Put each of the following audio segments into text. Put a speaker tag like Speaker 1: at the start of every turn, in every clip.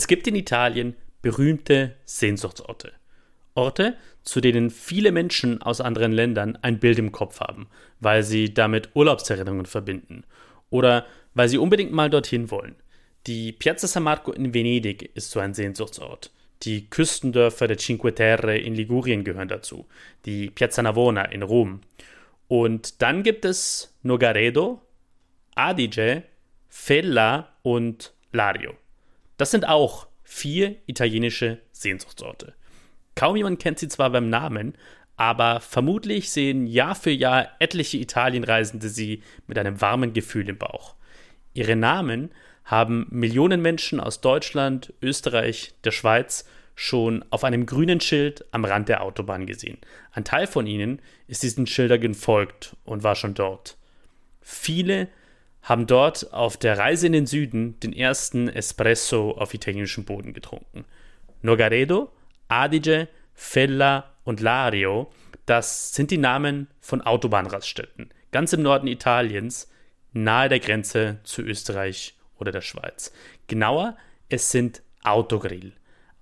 Speaker 1: Es gibt in Italien berühmte Sehnsuchtsorte. Orte, zu denen viele Menschen aus anderen Ländern ein Bild im Kopf haben, weil sie damit Urlaubserinnerungen verbinden oder weil sie unbedingt mal dorthin wollen. Die Piazza San Marco in Venedig ist so ein Sehnsuchtsort. Die Küstendörfer der Cinque Terre in Ligurien gehören dazu. Die Piazza Navona in Rom. Und dann gibt es Nogaredo, Adige, Fella und Lario. Das sind auch vier italienische Sehnsuchtsorte. Kaum jemand kennt sie zwar beim Namen, aber vermutlich sehen Jahr für Jahr etliche Italienreisende sie mit einem warmen Gefühl im Bauch. Ihre Namen haben Millionen Menschen aus Deutschland, Österreich, der Schweiz schon auf einem grünen Schild am Rand der Autobahn gesehen. Ein Teil von ihnen ist diesen Schildern gefolgt und war schon dort. Viele haben dort auf der Reise in den Süden den ersten Espresso auf italienischem Boden getrunken. Nogaredo, Adige, Fella und Lario, das sind die Namen von Autobahnraststätten, ganz im Norden Italiens, nahe der Grenze zu Österreich oder der Schweiz. Genauer, es sind Autogrill.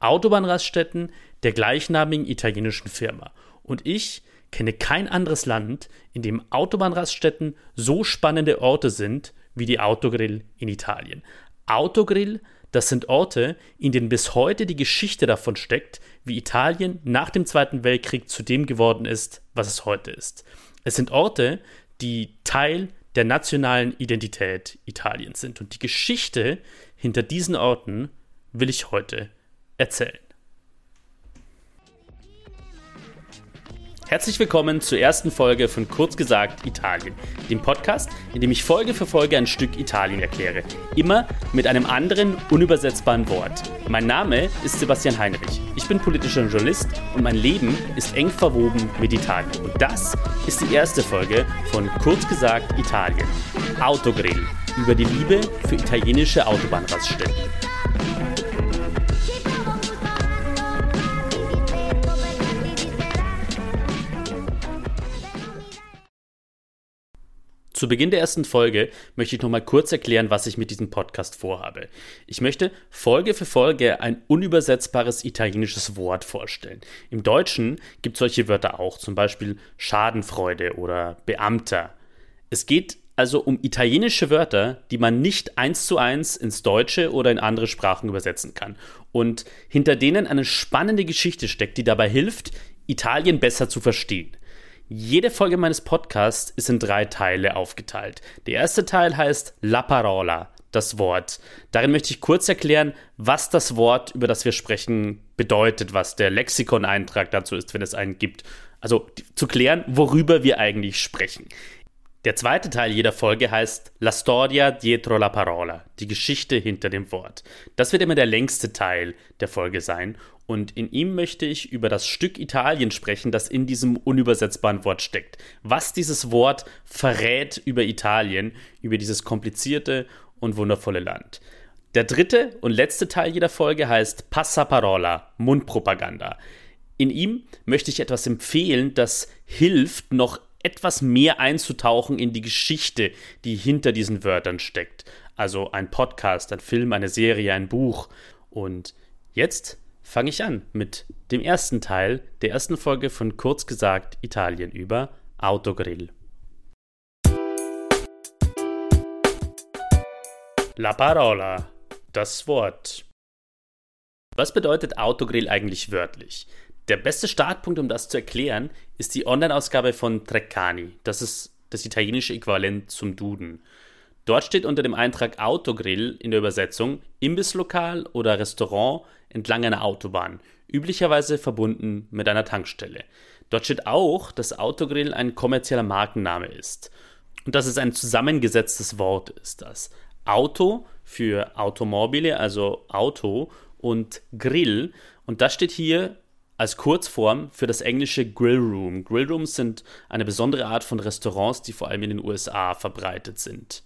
Speaker 1: Autobahnraststätten der gleichnamigen italienischen Firma. Und ich kenne kein anderes Land, in dem Autobahnraststätten so spannende Orte sind wie die Autogrill in Italien. Autogrill, das sind Orte, in denen bis heute die Geschichte davon steckt, wie Italien nach dem Zweiten Weltkrieg zu dem geworden ist, was es heute ist. Es sind Orte, die Teil der nationalen Identität Italiens sind. Und die Geschichte hinter diesen Orten will ich heute erzählen. Herzlich willkommen zur ersten Folge von Kurz gesagt Italien, dem Podcast, in dem ich Folge für Folge ein Stück Italien erkläre. Immer mit einem anderen, unübersetzbaren Wort. Mein Name ist Sebastian Heinrich. Ich bin politischer Journalist und mein Leben ist eng verwoben mit Italien. Und das ist die erste Folge von Kurz gesagt Italien. Autogrill. Über die Liebe für italienische Autobahnraststätten. Zu Beginn der ersten Folge möchte ich noch mal kurz erklären, was ich mit diesem Podcast vorhabe. Ich möchte Folge für Folge ein unübersetzbares italienisches Wort vorstellen. Im Deutschen gibt es solche Wörter auch, zum Beispiel Schadenfreude oder Beamter. Es geht also um italienische Wörter, die man nicht eins zu eins ins Deutsche oder in andere Sprachen übersetzen kann und hinter denen eine spannende Geschichte steckt, die dabei hilft, Italien besser zu verstehen. Jede Folge meines Podcasts ist in drei Teile aufgeteilt. Der erste Teil heißt La Parola, das Wort. Darin möchte ich kurz erklären, was das Wort, über das wir sprechen, bedeutet, was der Lexikon-Eintrag dazu ist, wenn es einen gibt. Also zu klären, worüber wir eigentlich sprechen. Der zweite Teil jeder Folge heißt La storia dietro la parola, die Geschichte hinter dem Wort. Das wird immer der längste Teil der Folge sein und in ihm möchte ich über das Stück Italien sprechen, das in diesem unübersetzbaren Wort steckt. Was dieses Wort verrät über Italien, über dieses komplizierte und wundervolle Land. Der dritte und letzte Teil jeder Folge heißt Passaparola, Mundpropaganda. In ihm möchte ich etwas empfehlen, das hilft, noch etwas mehr einzutauchen in die Geschichte, die hinter diesen Wörtern steckt. Also ein Podcast, ein Film, eine Serie, ein Buch. Und jetzt fange ich an mit dem ersten Teil der ersten Folge von Kurz gesagt Italien über Autogrill. La parola, das Wort. Was bedeutet Autogrill eigentlich wörtlich? Der beste Startpunkt, um das zu erklären, ist die Online-Ausgabe von Treccani. Das ist das italienische Äquivalent zum Duden. Dort steht unter dem Eintrag Autogrill in der Übersetzung Imbisslokal oder Restaurant entlang einer Autobahn, üblicherweise verbunden mit einer Tankstelle. Dort steht auch, dass Autogrill ein kommerzieller Markenname ist. Und dass es ein zusammengesetztes Wort ist das. Auto für Automobile, also Auto, und Grill. Und das steht hier als Kurzform für das englische Grillroom. Grillrooms sind eine besondere Art von Restaurants, die vor allem in den USA verbreitet sind.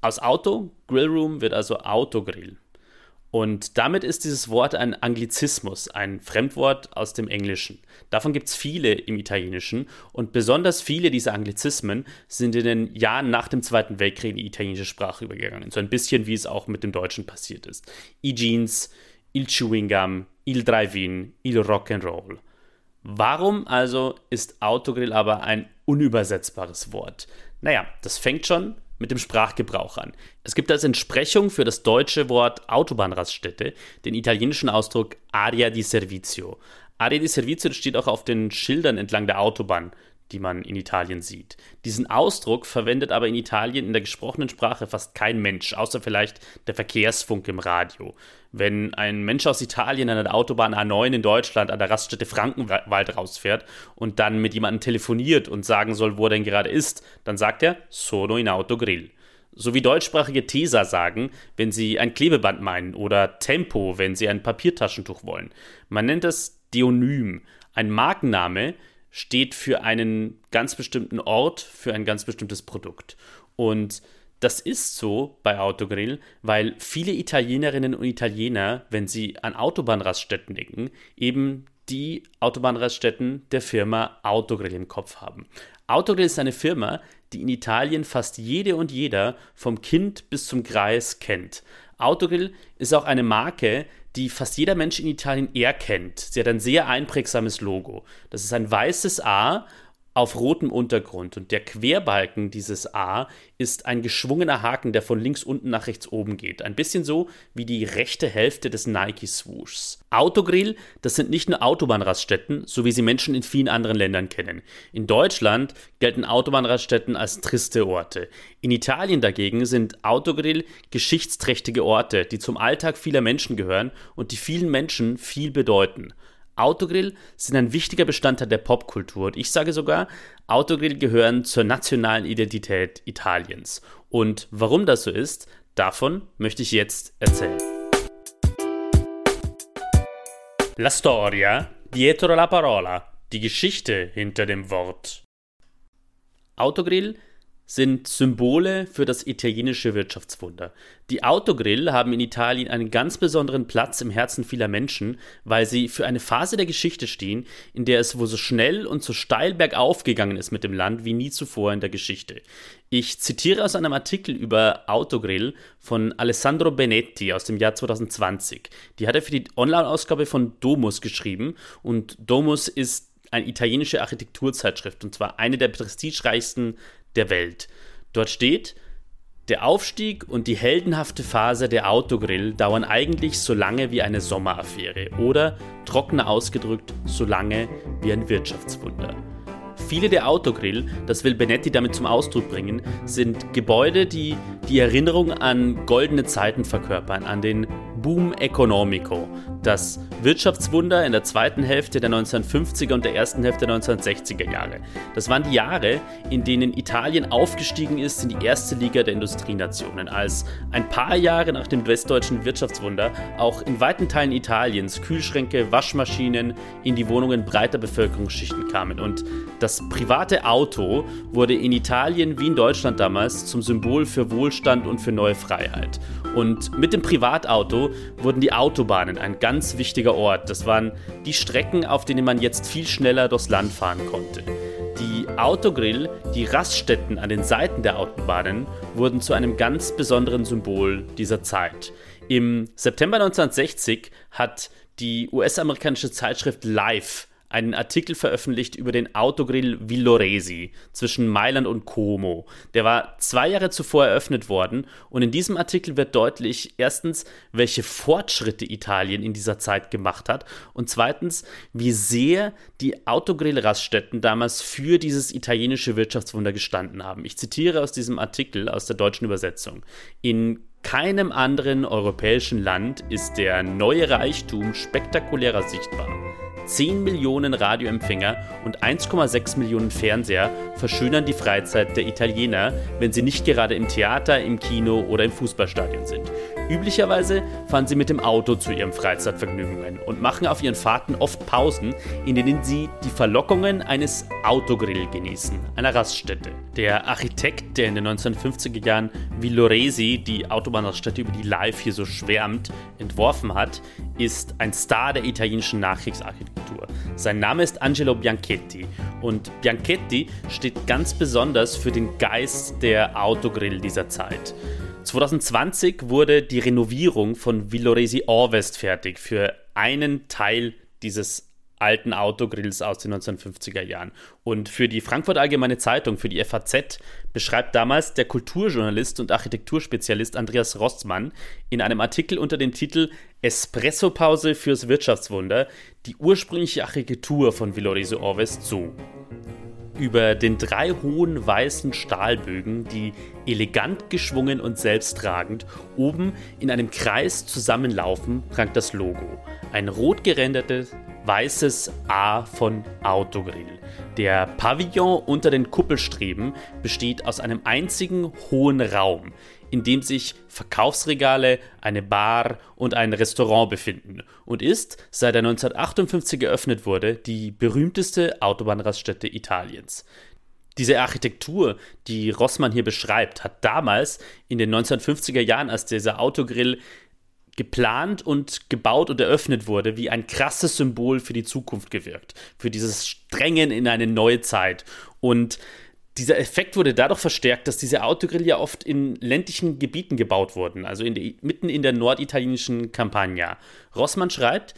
Speaker 1: Aus Auto, Grillroom wird also Autogrill. Und damit ist dieses Wort ein Anglizismus, ein Fremdwort aus dem Englischen. Davon gibt es viele im Italienischen und besonders viele dieser Anglizismen sind in den Jahren nach dem Zweiten Weltkrieg in die italienische Sprache übergegangen. So ein bisschen wie es auch mit dem Deutschen passiert ist. I-Jeans, il Chewing Gum, il Drive-In, il Rock'n'Roll. Warum also ist Autogrill aber ein unübersetzbares Wort? Naja, das fängt schon mit dem Sprachgebrauch an. Es gibt als Entsprechung für das deutsche Wort Autobahnraststätte den italienischen Ausdruck Aria di Servizio. Aria di Servizio steht auch auf den Schildern entlang der Autobahn die man in Italien sieht. Diesen Ausdruck verwendet aber in Italien in der gesprochenen Sprache fast kein Mensch, außer vielleicht der Verkehrsfunk im Radio. Wenn ein Mensch aus Italien an der Autobahn A9 in Deutschland an der Raststätte Frankenwald rausfährt und dann mit jemandem telefoniert und sagen soll, wo er denn gerade ist, dann sagt er Sono in Autogrill. So wie deutschsprachige Tesa sagen, wenn sie ein Klebeband meinen oder Tempo, wenn sie ein Papiertaschentuch wollen. Man nennt das Deonym, ein Markenname, steht für einen ganz bestimmten Ort, für ein ganz bestimmtes Produkt. Und das ist so bei Autogrill, weil viele Italienerinnen und Italiener, wenn sie an Autobahnraststätten denken, eben die Autobahnraststätten der Firma Autogrill im Kopf haben. Autogrill ist eine Firma, die in Italien fast jede und jeder vom Kind bis zum Greis kennt. Autogrill ist auch eine Marke, die fast jeder Mensch in Italien erkennt. Sie hat ein sehr einprägsames Logo. Das ist ein weißes A auf rotem Untergrund und der Querbalken dieses A ist ein geschwungener Haken, der von links unten nach rechts oben geht. Ein bisschen so wie die rechte Hälfte des Nike Swooshs. Autogrill, das sind nicht nur Autobahnraststätten, so wie sie Menschen in vielen anderen Ländern kennen. In Deutschland gelten Autobahnraststätten als triste Orte. In Italien dagegen sind Autogrill geschichtsträchtige Orte, die zum Alltag vieler Menschen gehören und die vielen Menschen viel bedeuten. Autogrill sind ein wichtiger Bestandteil der Popkultur und ich sage sogar, Autogrill gehören zur nationalen Identität Italiens. Und warum das so ist, davon möchte ich jetzt erzählen. La storia dietro la parola, die Geschichte hinter dem Wort. Autogrill sind Symbole für das italienische Wirtschaftswunder. Die Autogrill haben in Italien einen ganz besonderen Platz im Herzen vieler Menschen, weil sie für eine Phase der Geschichte stehen, in der es wohl so schnell und so steil bergauf gegangen ist mit dem Land wie nie zuvor in der Geschichte. Ich zitiere aus einem Artikel über Autogrill von Alessandro Benetti aus dem Jahr 2020. Die hat er für die Online-Ausgabe von Domus geschrieben und Domus ist eine italienische Architekturzeitschrift und zwar eine der prestigereichsten der Welt. Dort steht, der Aufstieg und die heldenhafte Phase der Autogrill dauern eigentlich so lange wie eine Sommeraffäre oder, trockener ausgedrückt, so lange wie ein Wirtschaftswunder. Viele der Autogrill, das will Benetti damit zum Ausdruck bringen, sind Gebäude, die die Erinnerung an goldene Zeiten verkörpern, an den Boom Economico, das Wirtschaftswunder in der zweiten Hälfte der 1950er und der ersten Hälfte der 1960er Jahre. Das waren die Jahre, in denen Italien aufgestiegen ist in die erste Liga der Industrienationen, als ein paar Jahre nach dem westdeutschen Wirtschaftswunder auch in weiten Teilen Italiens Kühlschränke, Waschmaschinen in die Wohnungen breiter Bevölkerungsschichten kamen. Und das private Auto wurde in Italien wie in Deutschland damals zum Symbol für Wohlstand und für neue Freiheit. Und mit dem Privatauto wurden die Autobahnen ein ganz wichtiger Ort. Das waren die Strecken, auf denen man jetzt viel schneller durchs Land fahren konnte. Die Autogrill, die Raststätten an den Seiten der Autobahnen, wurden zu einem ganz besonderen Symbol dieser Zeit. Im September 1960 hat die US-amerikanische Zeitschrift Life einen Artikel veröffentlicht über den Autogrill Villoresi zwischen Mailand und Como. Der war zwei Jahre zuvor eröffnet worden und in diesem Artikel wird deutlich, erstens, welche Fortschritte Italien in dieser Zeit gemacht hat und zweitens, wie sehr die Autogrill-Raststätten damals für dieses italienische Wirtschaftswunder gestanden haben. Ich zitiere aus diesem Artikel aus der deutschen Übersetzung. In keinem anderen europäischen Land ist der neue Reichtum spektakulärer sichtbar. 10 Millionen Radioempfänger und 1,6 Millionen Fernseher verschönern die Freizeit der Italiener, wenn sie nicht gerade im Theater, im Kino oder im Fußballstadion sind. Üblicherweise fahren sie mit dem Auto zu ihren Freizeitvergnügungen und machen auf ihren Fahrten oft Pausen, in denen sie die Verlockungen eines Autogrill genießen, einer Raststätte. Der Architekt, der in den 1950er Jahren Villoresi, die Autobahnraststätte, über die Live hier so schwärmt, entworfen hat, ist ein Star der italienischen Nachkriegsarchitektur. Sein Name ist Angelo Bianchetti und Bianchetti steht ganz besonders für den Geist der Autogrill dieser Zeit. 2020 wurde die Renovierung von Villoresi Orvest fertig für einen Teil dieses alten Autogrills aus den 1950er Jahren. Und für die Frankfurt Allgemeine Zeitung, für die FAZ, beschreibt damals der Kulturjournalist und Architekturspezialist Andreas Rossmann in einem Artikel unter dem Titel Espresso-Pause fürs Wirtschaftswunder die ursprüngliche Architektur von Villoresi Orvest so über den drei hohen weißen Stahlbögen, die elegant geschwungen und selbsttragend oben in einem Kreis zusammenlaufen, prangt das Logo. Ein rot gerendertes weißes A von Autogrill. Der Pavillon unter den Kuppelstreben besteht aus einem einzigen hohen Raum, in dem sich Verkaufsregale, eine Bar und ein Restaurant befinden und ist, seit er 1958 eröffnet wurde, die berühmteste Autobahnraststätte Italiens. Diese Architektur, die Rossmann hier beschreibt, hat damals in den 1950er Jahren, als dieser Autogrill geplant und gebaut und eröffnet wurde, wie ein krasses Symbol für die Zukunft gewirkt, für dieses Strengen in eine neue Zeit. Und dieser Effekt wurde dadurch verstärkt, dass diese Autogrill ja oft in ländlichen Gebieten gebaut wurden, also in die, mitten in der norditalienischen Campagna. Rossmann schreibt,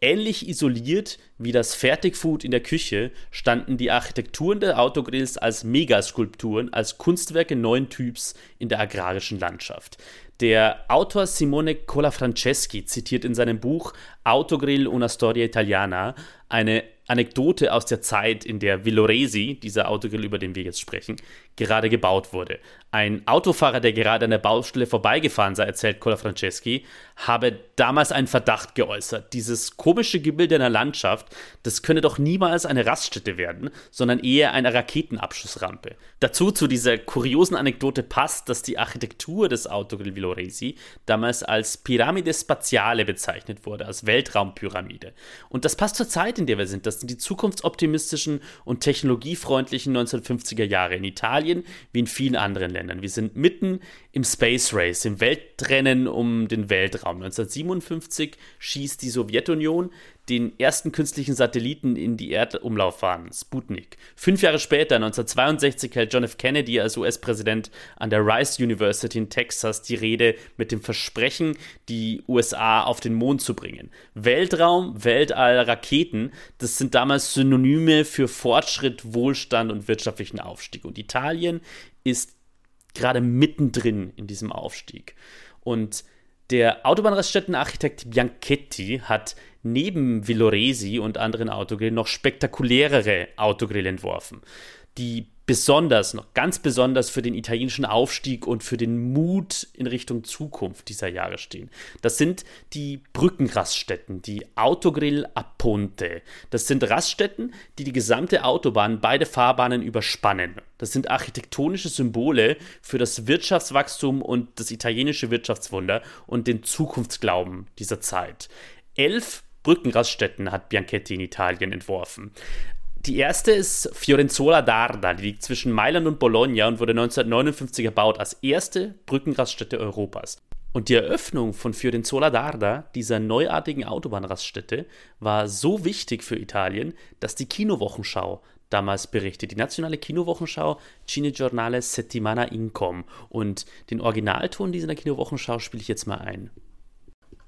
Speaker 1: ähnlich isoliert wie das Fertigfood in der Küche standen die Architekturen der Autogrills als Megaskulpturen, als Kunstwerke neuen Typs in der agrarischen Landschaft. Der Autor Simone Colafranceschi zitiert in seinem Buch Autogrill una storia italiana eine Anekdote aus der Zeit, in der Villoresi, dieser Autogrill, über den wir jetzt sprechen, gerade gebaut wurde. Ein Autofahrer, der gerade an der Baustelle vorbeigefahren sei, erzählt Cola Franceschi, habe damals einen Verdacht geäußert. Dieses komische Gebilde einer Landschaft, das könne doch niemals eine Raststätte werden, sondern eher eine Raketenabschussrampe. Dazu zu dieser kuriosen Anekdote passt, dass die Architektur des Autogrill Villoresi damals als Pyramide Spaziale bezeichnet wurde, als Weltraumpyramide. Und das passt zur Zeit, in der wir sind. Das sind die zukunftsoptimistischen und technologiefreundlichen 1950er Jahre in Italien wie in vielen anderen Ländern. Wir sind mitten im Space Race, im Weltrennen um den Weltraum. 1957 schießt die Sowjetunion den ersten künstlichen Satelliten in die Erdumlaufbahn, Sputnik. Fünf Jahre später, 1962, hält John F. Kennedy als US-Präsident an der Rice University in Texas die Rede mit dem Versprechen, die USA auf den Mond zu bringen. Weltraum, Weltall, Raketen, das sind damals Synonyme für Fortschritt, Wohlstand und wirtschaftlichen Aufstieg. Und Italien ist gerade mittendrin in diesem Aufstieg. Und der Autobahnraststättenarchitekt Bianchetti hat neben Villoresi und anderen Autogrillen noch spektakulärere Autogrill entworfen, die besonders, noch ganz besonders für den italienischen Aufstieg und für den Mut in Richtung Zukunft dieser Jahre stehen. Das sind die Brückenraststätten, die Autogrill a Ponte. Das sind Raststätten, die die gesamte Autobahn, beide Fahrbahnen überspannen. Das sind architektonische Symbole für das Wirtschaftswachstum und das italienische Wirtschaftswunder und den Zukunftsglauben dieser Zeit. Elf Brückenraststätten hat Bianchetti in Italien entworfen. Die erste ist Fiorenzola d'Arda, die liegt zwischen Mailand und Bologna und wurde 1959 erbaut als erste Brückenraststätte Europas. Und die Eröffnung von Fiorenzola d'Arda, dieser neuartigen Autobahnraststätte, war so wichtig für Italien, dass die Kinowochenschau damals berichtet. Die nationale Kinowochenschau Cinegiornale Settimana Incom. Und den Originalton dieser Kinowochenschau spiele ich jetzt mal ein.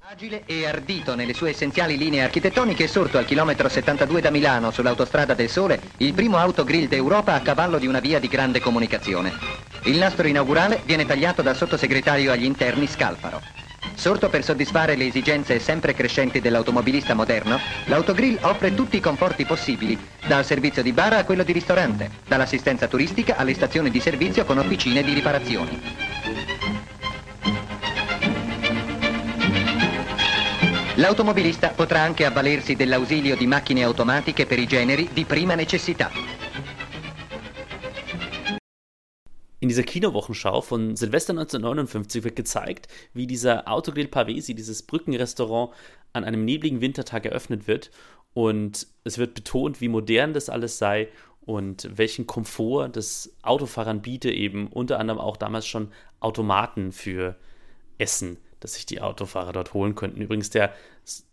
Speaker 2: Agile e ardito nelle sue essenziali linee architettoniche è sorto al chilometro 72 da Milano sull'autostrada del Sole il primo autogrill d'Europa a cavallo di una via di grande comunicazione. Il nastro inaugurale viene tagliato dal sottosegretario agli interni Scalfaro. Sorto per soddisfare le esigenze sempre crescenti dell'automobilista moderno, l'autogrill offre tutti i conforti possibili, dal servizio di bar a quello di ristorante, dall'assistenza turistica alle stazioni di servizio con officine di riparazioni. L'automobilista potrà anche avvalersi dell'ausilio di macchine automatiche per i generi di prima necessità.
Speaker 1: In dieser Kinowochenschau von Silvester 1959 wird gezeigt, wie dieser Autogrill Pavesi, dieses Brückenrestaurant, an einem nebligen Wintertag eröffnet wird. Und es wird betont, wie modern das alles sei und welchen Komfort das Autofahrern biete, eben unter anderem auch damals schon Automaten für Essen, dass sich die Autofahrer dort holen könnten. Übrigens, der,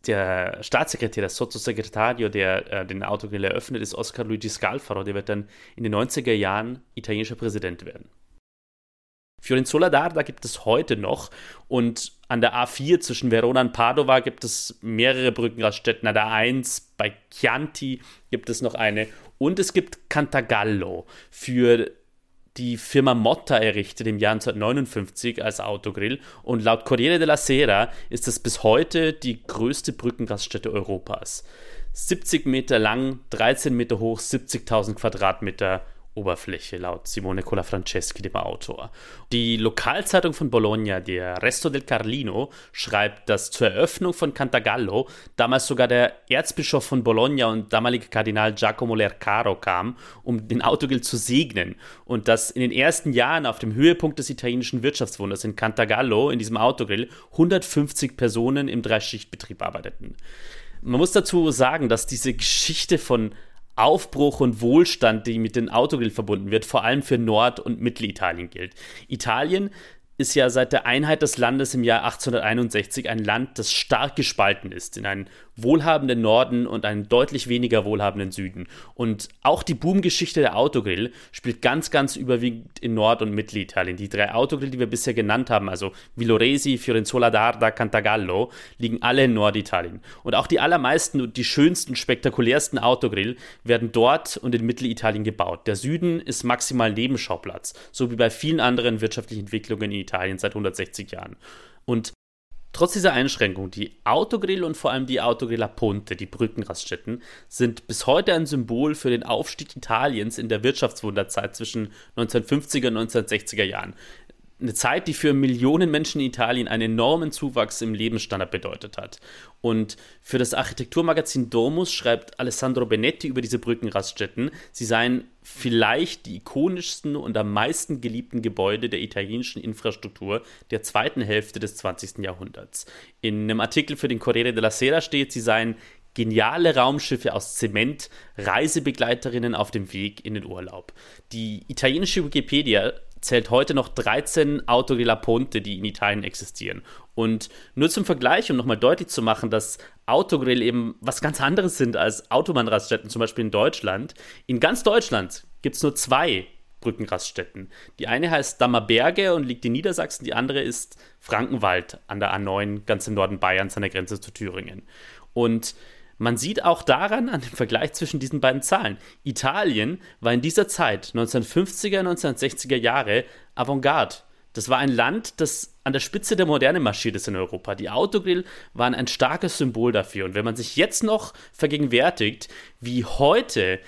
Speaker 1: der Staatssekretär, der Sottosegretario, der äh, den Autogrill eröffnet, ist Oscar Luigi Scalfaro. Der wird dann in den 90er Jahren italienischer Präsident werden. Fiorenzola d'Arda gibt es heute noch und an der A4 zwischen Verona und Padova gibt es mehrere Brückenraststätten. An der A1 bei Chianti gibt es noch eine und es gibt Cantagallo für die Firma Motta errichtet im Jahr 1959 als Autogrill und laut Corriere della Sera ist es bis heute die größte Brückenraststätte Europas. 70 Meter lang, 13 Meter hoch, 70.000 Quadratmeter Oberfläche, laut Simone Colafranceschi, dem Autor. Die Lokalzeitung von Bologna, der Resto del Carlino, schreibt, dass zur Eröffnung von Cantagallo damals sogar der Erzbischof von Bologna und damalige Kardinal Giacomo Lercaro kam, um den Autogrill zu segnen und dass in den ersten Jahren auf dem Höhepunkt des italienischen Wirtschaftswunders in Cantagallo, in diesem Autogrill, 150 Personen im Dreischichtbetrieb arbeiteten. Man muss dazu sagen, dass diese Geschichte von Aufbruch und Wohlstand, die mit dem Autogrill verbunden wird, vor allem für Nord- und Mittelitalien gilt. Italien ist ja seit der Einheit des Landes im Jahr 1861 ein Land, das stark gespalten ist in einen wohlhabenden Norden und einen deutlich weniger wohlhabenden Süden. Und auch die Boomgeschichte der Autogrill spielt ganz, ganz überwiegend in Nord- und Mittelitalien. Die drei Autogrill, die wir bisher genannt haben, also Villoresi, Fiorenzola d'Arda, Cantagallo, liegen alle in Norditalien. Und auch die allermeisten und die schönsten, spektakulärsten Autogrill werden dort und in Mittelitalien gebaut. Der Süden ist maximal Nebenschauplatz, so wie bei vielen anderen wirtschaftlichen Entwicklungen in Italien seit 160 Jahren. Und Trotz dieser Einschränkung, die Autogrill und vor allem die Autogrill Ponte, die Brückenraststätten, sind bis heute ein Symbol für den Aufstieg Italiens in der Wirtschaftswunderzeit zwischen 1950er und 1960er Jahren eine Zeit, die für Millionen Menschen in Italien einen enormen Zuwachs im Lebensstandard bedeutet hat. Und für das Architekturmagazin Domus schreibt Alessandro Benetti über diese Brückenraststätten, sie seien vielleicht die ikonischsten und am meisten geliebten Gebäude der italienischen Infrastruktur der zweiten Hälfte des 20. Jahrhunderts. In einem Artikel für den Corriere della Sera steht, sie seien geniale Raumschiffe aus Zement, Reisebegleiterinnen auf dem Weg in den Urlaub. Die italienische Wikipedia zählt heute noch 13 Autogrill Ponte, die in Italien existieren. Und nur zum Vergleich, um nochmal deutlich zu machen, dass Autogrill eben was ganz anderes sind als Autobahnraststätten, zum Beispiel in Deutschland. In ganz Deutschland gibt es nur zwei Brückenraststätten. Die eine heißt Dammerberge und liegt in Niedersachsen, die andere ist Frankenwald an der A9, ganz im Norden Bayerns an der Grenze zu Thüringen. Und man sieht auch daran, an dem Vergleich zwischen diesen beiden Zahlen, Italien war in dieser Zeit, 1950er, 1960er Jahre, Avantgarde. Das war ein Land, das an der Spitze der Moderne marschiert ist in Europa. Die Autogrill waren ein starkes Symbol dafür. Und wenn man sich jetzt noch vergegenwärtigt, wie heute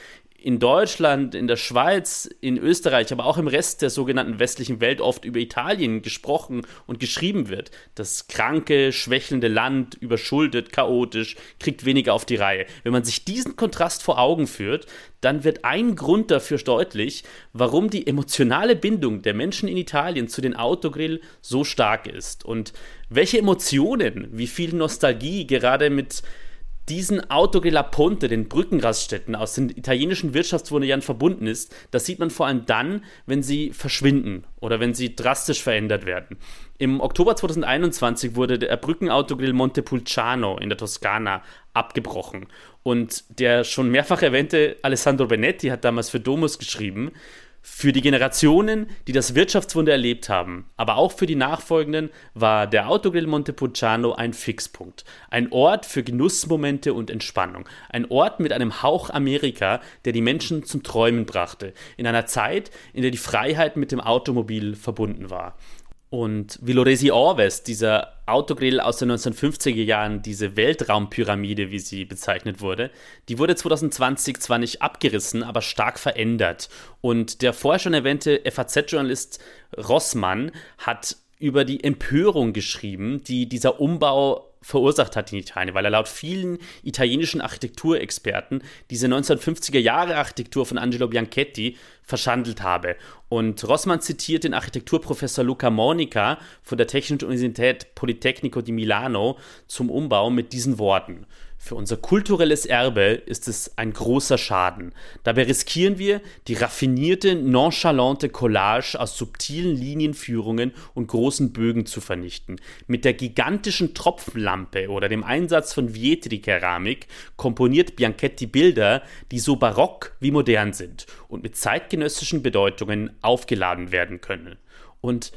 Speaker 1: in Deutschland, in der Schweiz, in Österreich, aber auch im Rest der sogenannten westlichen Welt oft über Italien gesprochen und geschrieben wird. Das kranke, schwächelnde Land, überschuldet, chaotisch, kriegt weniger auf die Reihe. Wenn man sich diesen Kontrast vor Augen führt, dann wird ein Grund dafür deutlich, warum die emotionale Bindung der Menschen in Italien zu den Autogrill so stark ist und welche Emotionen, wie viel Nostalgie gerade mit diesen Autogrill Ponte, den Brückenraststätten aus den italienischen Wirtschaftswundern verbunden ist, das sieht man vor allem dann, wenn sie verschwinden oder wenn sie drastisch verändert werden. Im Oktober 2021 wurde der Brückenautogrill Montepulciano in der Toskana abgebrochen. Und der schon mehrfach erwähnte Alessandro Benetti hat damals für Domus geschrieben, für die Generationen, die das Wirtschaftswunder erlebt haben, aber auch für die nachfolgenden, war der Autogrill Montepulciano ein Fixpunkt. Ein Ort für Genussmomente und Entspannung. Ein Ort mit einem Hauch Amerika, der die Menschen zum Träumen brachte. In einer Zeit, in der die Freiheit mit dem Automobil verbunden war. Und Villoresi Orves, dieser Autogrill aus den 1950er Jahren, diese Weltraumpyramide, wie sie bezeichnet wurde, die wurde 2020 zwar nicht abgerissen, aber stark verändert. Und der vorher schon erwähnte FAZ-Journalist Rossmann hat über die Empörung geschrieben, die dieser Umbau verursacht hat in Italien, weil er laut vielen italienischen Architekturexperten diese 1950er Jahre Architektur von Angelo Bianchetti verschandelt habe. Und Rossmann zitiert den Architekturprofessor Luca Monica von der Technischen Universität Politecnico di Milano zum Umbau mit diesen Worten. Für unser kulturelles Erbe ist es ein großer Schaden. Dabei riskieren wir, die raffinierte, nonchalante Collage aus subtilen Linienführungen und großen Bögen zu vernichten. Mit der gigantischen Tropfenlampe oder dem Einsatz von Vietri-Keramik komponiert Bianchetti Bilder, die so barock wie modern sind und mit zeitgenössischen Bedeutungen aufgeladen werden können. Und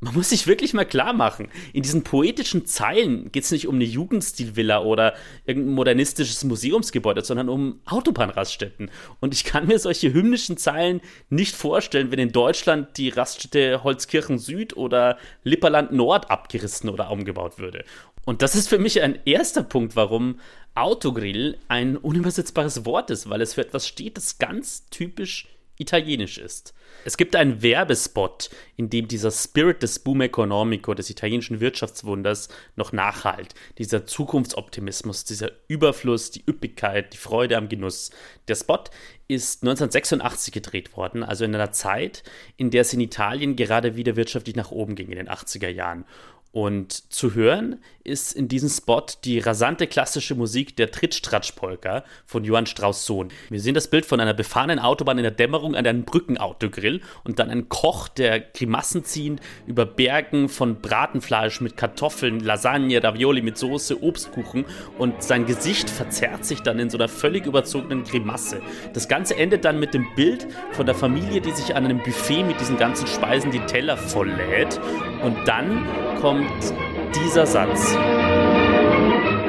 Speaker 1: man muss sich wirklich mal klar machen, in diesen poetischen Zeilen geht es nicht um eine Jugendstilvilla oder irgendein modernistisches Museumsgebäude, sondern um Autobahnraststätten. Und ich kann mir solche hymnischen Zeilen nicht vorstellen, wenn in Deutschland die Raststätte Holzkirchen Süd oder Lipperland Nord abgerissen oder umgebaut würde. Und das ist für mich ein erster Punkt, warum Autogrill ein unübersetzbares Wort ist, weil es für etwas steht, das ganz typisch italienisch ist. Es gibt einen Werbespot, in dem dieser Spirit des Boom Economico, des italienischen Wirtschaftswunders, noch nachhalt. Dieser Zukunftsoptimismus, dieser Überfluss, die Üppigkeit, die Freude am Genuss. Der Spot ist 1986 gedreht worden, also in einer Zeit, in der es in Italien gerade wieder wirtschaftlich nach oben ging, in den 80er Jahren. Und zu hören ist in diesem Spot die rasante klassische Musik der Trittstratsch-Polka von Johann Strauss Sohn. Wir sehen das Bild von einer befahrenen Autobahn in der Dämmerung an einem Brückenautogrill und dann ein Koch, der Grimassen ziehend über Bergen von Bratenfleisch mit Kartoffeln, Lasagne, Ravioli mit Soße, Obstkuchen und sein Gesicht verzerrt sich dann in so einer völlig überzogenen Grimasse. Das Ganze endet dann mit dem Bild von der Familie, die sich an einem Buffet mit diesen ganzen Speisen die Teller volllädt und dann kommt dieser Satz.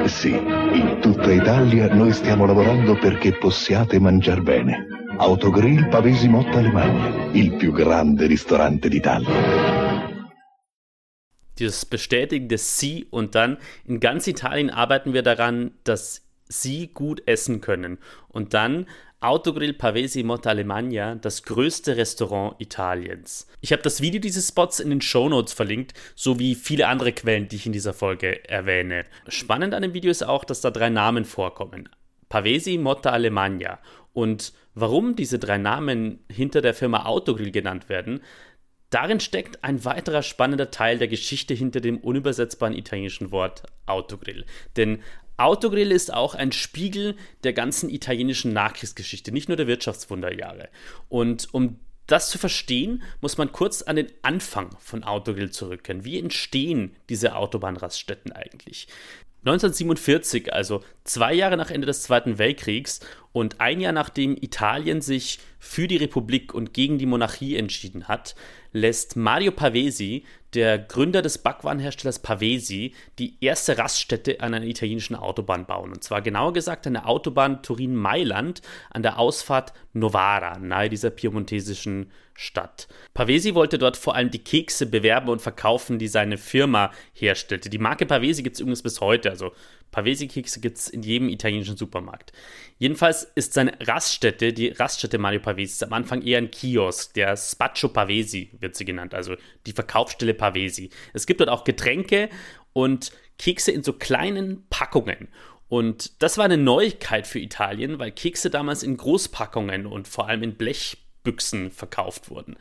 Speaker 3: Sì, in tutta Italia noi stiamo lavorando perché possiate mangiar bene. Autogrill Pavesi Motta Alemagna, il più grande ristorante d'Italia.
Speaker 1: Dieses bestätigende Sie und dann in ganz Italien arbeiten wir daran, dass Sie gut essen können. Und dann Autogrill Pavesi Motta Alemagna, das größte Restaurant Italiens. Ich habe das Video dieses Spots in den Shownotes verlinkt, sowie viele andere Quellen, die ich in dieser Folge erwähne. Spannend an dem Video ist auch, dass da drei Namen vorkommen. Pavesi Motta Alemagna. Und warum diese drei Namen hinter der Firma Autogrill genannt werden, Darin steckt ein weiterer spannender Teil der Geschichte hinter dem unübersetzbaren italienischen Wort Autogrill. Denn Autogrill ist auch ein Spiegel der ganzen italienischen Nachkriegsgeschichte, nicht nur der Wirtschaftswunderjahre. Und um das zu verstehen, muss man kurz an den Anfang von Autogrill zurückkehren. Wie entstehen diese Autobahnraststätten eigentlich? 1947, also zwei Jahre nach Ende des Zweiten Weltkriegs und ein Jahr nachdem Italien sich für die Republik und gegen die Monarchie entschieden hat, lässt Mario Pavesi, der Gründer des Backwarenherstellers Pavesi, die erste Raststätte an einer italienischen Autobahn bauen. Und zwar genauer gesagt an der Autobahn Turin-Mailand an der Ausfahrt Novara, nahe dieser piemontesischen Stadt. Pavesi wollte dort vor allem die Kekse bewerben und verkaufen, die seine Firma herstellte. Die Marke Pavesi gibt es übrigens bis heute, also Pavesi-Kekse gibt es in jedem italienischen Supermarkt. Jedenfalls ist seine Raststätte, die Raststätte Mario Pavesi, am Anfang eher ein Kiosk, der Spaccio Pavesi wird sie genannt, also die Verkaufsstelle Pavesi. Es gibt dort auch Getränke und Kekse in so kleinen Packungen. Und das war eine Neuigkeit für Italien, weil Kekse damals in Großpackungen und vor allem in Blechbüchsen verkauft wurden.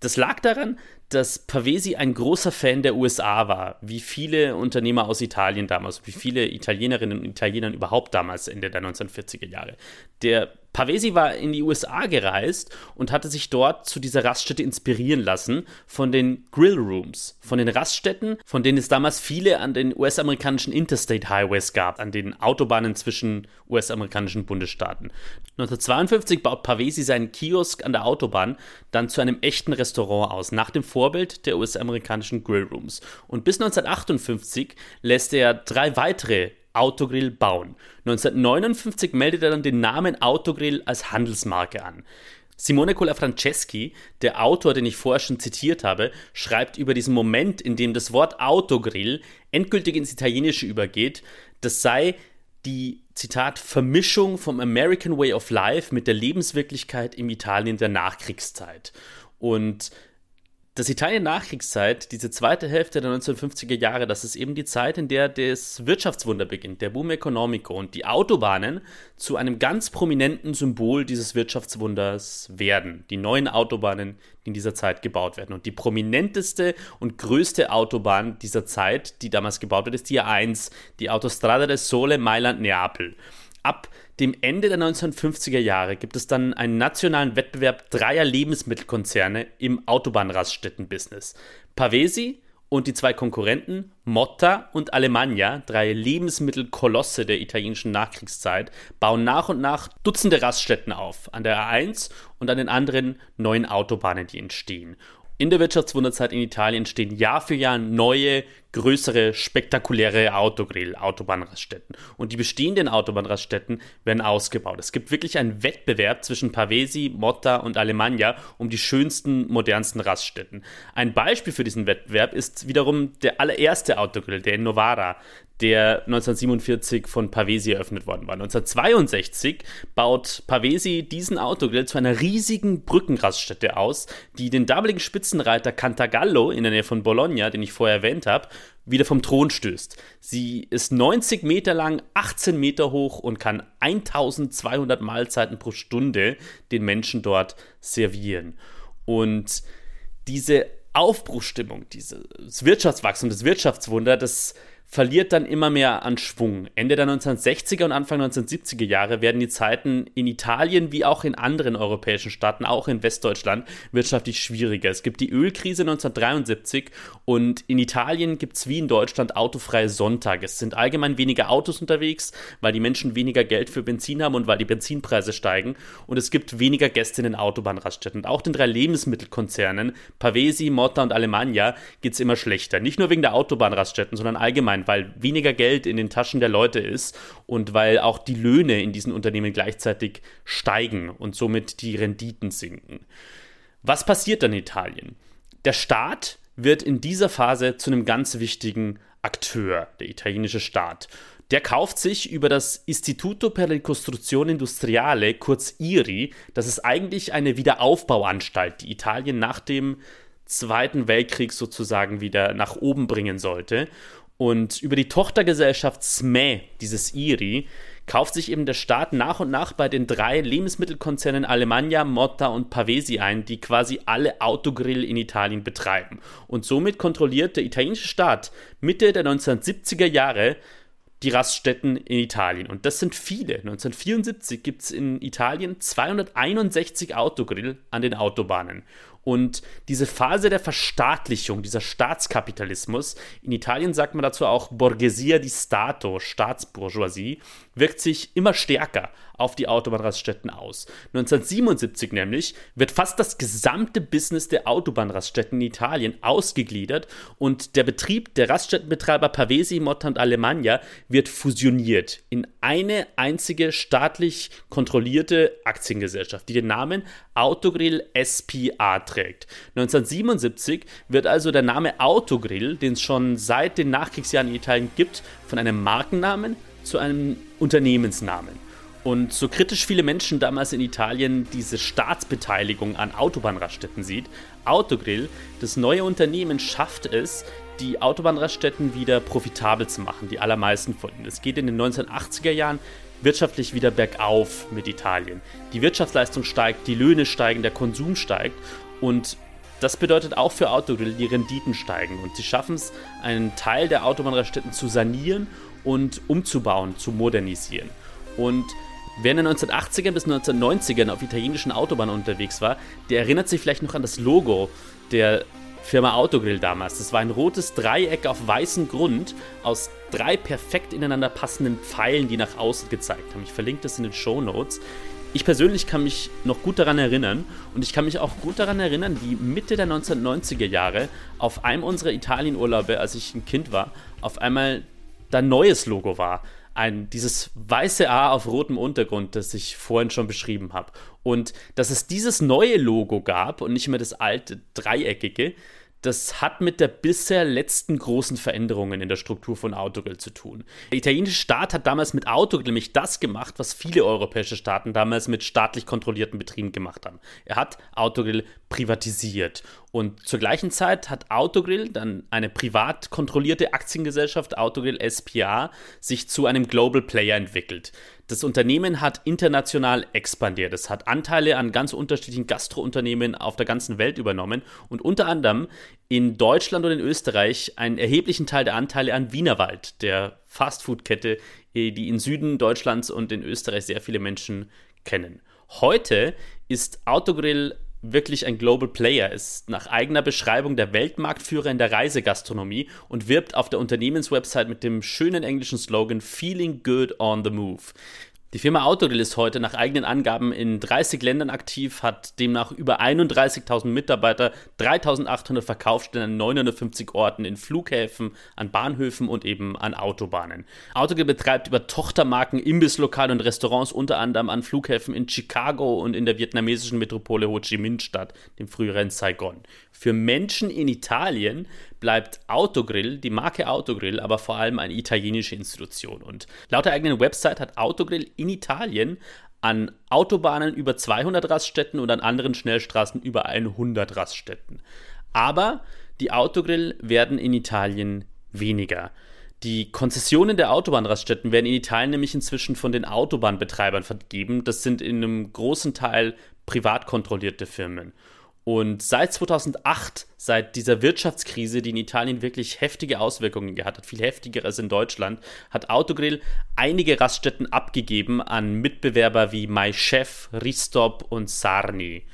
Speaker 1: Das lag daran, dass Pavesi ein großer Fan der USA war, wie viele Unternehmer aus Italien damals, wie viele Italienerinnen und Italiener überhaupt damals Ende der 1940er Jahre. Der Pavesi war in die USA gereist und hatte sich dort zu dieser Raststätte inspirieren lassen von den Grill Rooms, von den Raststätten, von denen es damals viele an den US-amerikanischen Interstate Highways gab, an den Autobahnen zwischen US-amerikanischen Bundesstaaten. 1952 baut Pavesi seinen Kiosk an der Autobahn dann zu einem echten Restaurant aus, nach dem Vorbild der US-amerikanischen Grill Rooms. Und bis 1958 lässt er drei weitere Autogrill bauen. 1959 meldet er dann den Namen Autogrill als Handelsmarke an. Simone Colafranceschi, der Autor, den ich vorher schon zitiert habe, schreibt über diesen Moment, in dem das Wort Autogrill endgültig ins Italienische übergeht, das sei die, Zitat, Vermischung vom American Way of Life mit der Lebenswirklichkeit im Italien der Nachkriegszeit. Und das Italien-Nachkriegszeit, diese zweite Hälfte der 1950er Jahre, das ist eben die Zeit, in der das Wirtschaftswunder beginnt, der Boom Economico und die Autobahnen zu einem ganz prominenten Symbol dieses Wirtschaftswunders werden. Die neuen Autobahnen, die in dieser Zeit gebaut werden. Und die prominenteste und größte Autobahn dieser Zeit, die damals gebaut wird, ist die A1, die Autostrada del Sole Mailand-Neapel. Ab dem Ende der 1950er Jahre gibt es dann einen nationalen Wettbewerb dreier Lebensmittelkonzerne im Autobahnraststätten-Business. Pavesi und die zwei Konkurrenten, Motta und Alemannia, drei Lebensmittelkolosse der italienischen Nachkriegszeit, bauen nach und nach Dutzende Raststätten auf, an der A1 und an den anderen neuen Autobahnen, die entstehen. In der Wirtschaftswunderzeit in Italien stehen Jahr für Jahr neue, größere, spektakuläre Autogrill, Autobahnraststätten. Und die bestehenden Autobahnraststätten werden ausgebaut. Es gibt wirklich einen Wettbewerb zwischen Pavesi, Motta und Alemannia um die schönsten, modernsten Raststätten. Ein Beispiel für diesen Wettbewerb ist wiederum der allererste Autogrill, der in Novara, der 1947 von Pavesi eröffnet worden war. 1962 baut Pavesi diesen Autogrill zu einer riesigen Brückenraststätte aus, die den damaligen Spitzenreiter Cantagallo in der Nähe von Bologna, den ich vorher erwähnt habe, wieder vom Thron stößt. Sie ist 90 Meter lang, 18 Meter hoch und kann 1200 Mahlzeiten pro Stunde den Menschen dort servieren. Und diese Aufbruchstimmung, dieses Wirtschaftswachstum, das Wirtschaftswunder, das verliert dann immer mehr an Schwung. Ende der 1960er und Anfang 1970er Jahre werden die Zeiten in Italien wie auch in anderen europäischen Staaten, auch in Westdeutschland, wirtschaftlich schwieriger. Es gibt die Ölkrise 1973 und in Italien gibt es wie in Deutschland autofreie Sonntage. Es sind allgemein weniger Autos unterwegs, weil die Menschen weniger Geld für Benzin haben und weil die Benzinpreise steigen. Und es gibt weniger Gäste in den Autobahnraststätten. Und auch den drei Lebensmittelkonzernen, Pavesi, Motta und Alemannia, geht es immer schlechter. Nicht nur wegen der Autobahnraststätten, sondern allgemein weil weniger Geld in den Taschen der Leute ist und weil auch die Löhne in diesen Unternehmen gleichzeitig steigen und somit die Renditen sinken. Was passiert dann in Italien? Der Staat wird in dieser Phase zu einem ganz wichtigen Akteur, der italienische Staat. Der kauft sich über das Istituto per Ricostruzione Industriale, kurz IRI, das ist eigentlich eine Wiederaufbauanstalt, die Italien nach dem Zweiten Weltkrieg sozusagen wieder nach oben bringen sollte. Und über die Tochtergesellschaft SME, dieses IRI, kauft sich eben der Staat nach und nach bei den drei Lebensmittelkonzernen Alemannia, Motta und Pavesi ein, die quasi alle Autogrill in Italien betreiben. Und somit kontrolliert der italienische Staat Mitte der 1970er Jahre die Raststätten in Italien. Und das sind viele. 1974 gibt es in Italien 261 Autogrill an den Autobahnen. Und diese Phase der Verstaatlichung, dieser Staatskapitalismus, in Italien sagt man dazu auch Borghesia di Stato, Staatsbourgeoisie, wirkt sich immer stärker auf die Autobahnraststätten aus. 1977 nämlich wird fast das gesamte Business der Autobahnraststätten in Italien ausgegliedert und der Betrieb der Raststättenbetreiber Pavesi, Motta und Alemannia wird fusioniert in eine einzige staatlich kontrollierte Aktiengesellschaft, die den Namen Autogrill SPA trägt. 1977 wird also der Name Autogrill, den es schon seit den Nachkriegsjahren in Italien gibt, von einem Markennamen zu einem Unternehmensnamen. Und so kritisch viele Menschen damals in Italien diese Staatsbeteiligung an Autobahnraststätten sieht, Autogrill, das neue Unternehmen schafft es, die Autobahnraststätten wieder profitabel zu machen, die allermeisten von ihnen. Es geht in den 1980er Jahren wirtschaftlich wieder bergauf mit Italien. Die Wirtschaftsleistung steigt, die Löhne steigen, der Konsum steigt und das bedeutet auch für Autogrill, die Renditen steigen und sie schaffen es, einen Teil der Autobahnraststätten zu sanieren und umzubauen, zu modernisieren. Und wer in den 1980ern bis 1990ern auf italienischen Autobahnen unterwegs war, der erinnert sich vielleicht noch an das Logo der Firma Autogrill damals. Das war ein rotes Dreieck auf weißem Grund aus drei perfekt ineinander passenden Pfeilen, die nach außen gezeigt haben. Ich verlinke das in den Show Notes. Ich persönlich kann mich noch gut daran erinnern und ich kann mich auch gut daran erinnern, wie Mitte der 1990er Jahre auf einem unserer Italienurlaube, als ich ein Kind war, auf einmal dein neues Logo war. Ein, dieses weiße A auf rotem Untergrund, das ich vorhin schon beschrieben habe. Und dass es dieses neue Logo gab und nicht mehr das alte dreieckige, das hat mit der bisher letzten großen Veränderungen in der Struktur von Autogrill zu tun. Der italienische Staat hat damals mit Autogrill nämlich das gemacht, was viele europäische Staaten damals mit staatlich kontrollierten Betrieben gemacht haben. Er hat Autogrill privatisiert. Und zur gleichen Zeit hat Autogrill, dann eine privat kontrollierte Aktiengesellschaft, Autogrill SPA, sich zu einem Global Player entwickelt. Das Unternehmen hat international expandiert. Es hat Anteile an ganz unterschiedlichen Gastrounternehmen auf der ganzen Welt übernommen und unter anderem in Deutschland und in Österreich einen erheblichen Teil der Anteile an Wienerwald, der Fastfood-Kette, eh, die in Süden Deutschlands und in Österreich sehr viele Menschen kennen. Heute ist Autogrill wirklich ein Global Player, ist nach eigener Beschreibung der Weltmarktführer in der Reisegastronomie und wirbt auf der Unternehmenswebsite mit dem schönen englischen Slogan Feeling Good on the Move. Die Firma Autogrill ist heute nach eigenen Angaben in 30 Ländern aktiv, hat demnach über 31.000 Mitarbeiter, 3.800 Verkaufsstellen an 950 Orten in Flughäfen, an Bahnhöfen und eben an Autobahnen. Autogrill betreibt über Tochtermarken Imbisslokale und Restaurants unter anderem an Flughäfen in Chicago und in der vietnamesischen Metropole Ho Chi Minh Stadt, dem früheren Saigon. Für Menschen in Italien bleibt Autogrill, die Marke Autogrill, aber vor allem eine italienische Institution. Und laut der eigenen Website hat Autogrill in Italien an Autobahnen über 200 Raststätten und an anderen Schnellstraßen über 100 Raststätten. Aber die Autogrill werden in Italien weniger. Die Konzessionen der Autobahnraststätten werden in Italien nämlich inzwischen von den Autobahnbetreibern vergeben. Das sind in einem großen Teil privat kontrollierte Firmen. Und seit 2008, seit dieser Wirtschaftskrise, die in Italien wirklich heftige Auswirkungen gehabt hat, viel heftiger als in Deutschland, hat Autogrill einige Raststätten abgegeben an Mitbewerber wie MyChef, Ristop und Sarni.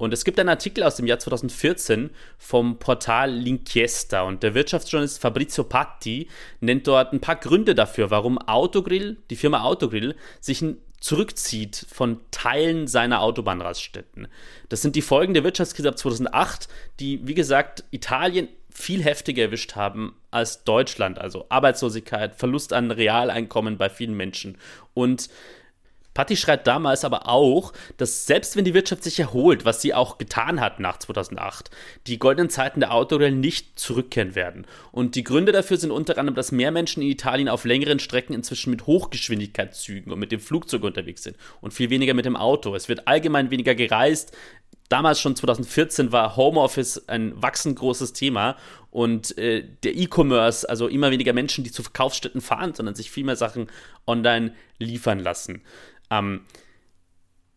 Speaker 1: Und es gibt einen Artikel aus dem Jahr 2014 vom Portal L'Inchiesta und der Wirtschaftsjournalist Fabrizio Patti nennt dort ein paar Gründe dafür, warum Autogrill, die Firma Autogrill, sich ein zurückzieht von Teilen seiner Autobahnraststätten. Das sind die Folgen der Wirtschaftskrise ab 2008, die, wie gesagt, Italien viel heftiger erwischt haben als Deutschland. Also Arbeitslosigkeit, Verlust an Realeinkommen bei vielen Menschen. Und Patti schreibt damals aber auch, dass selbst wenn die Wirtschaft sich erholt, was sie auch getan hat nach 2008, die goldenen Zeiten der Autorail nicht zurückkehren werden. Und die Gründe dafür sind unter anderem, dass mehr Menschen in Italien auf längeren Strecken inzwischen mit Hochgeschwindigkeitszügen und mit dem Flugzeug unterwegs sind und viel weniger mit dem Auto. Es wird allgemein weniger gereist. Damals schon 2014 war Homeoffice ein wachsend großes Thema und äh, der E-Commerce, also immer weniger Menschen, die zu Verkaufsstätten fahren, sondern sich viel mehr Sachen online liefern lassen. Ähm,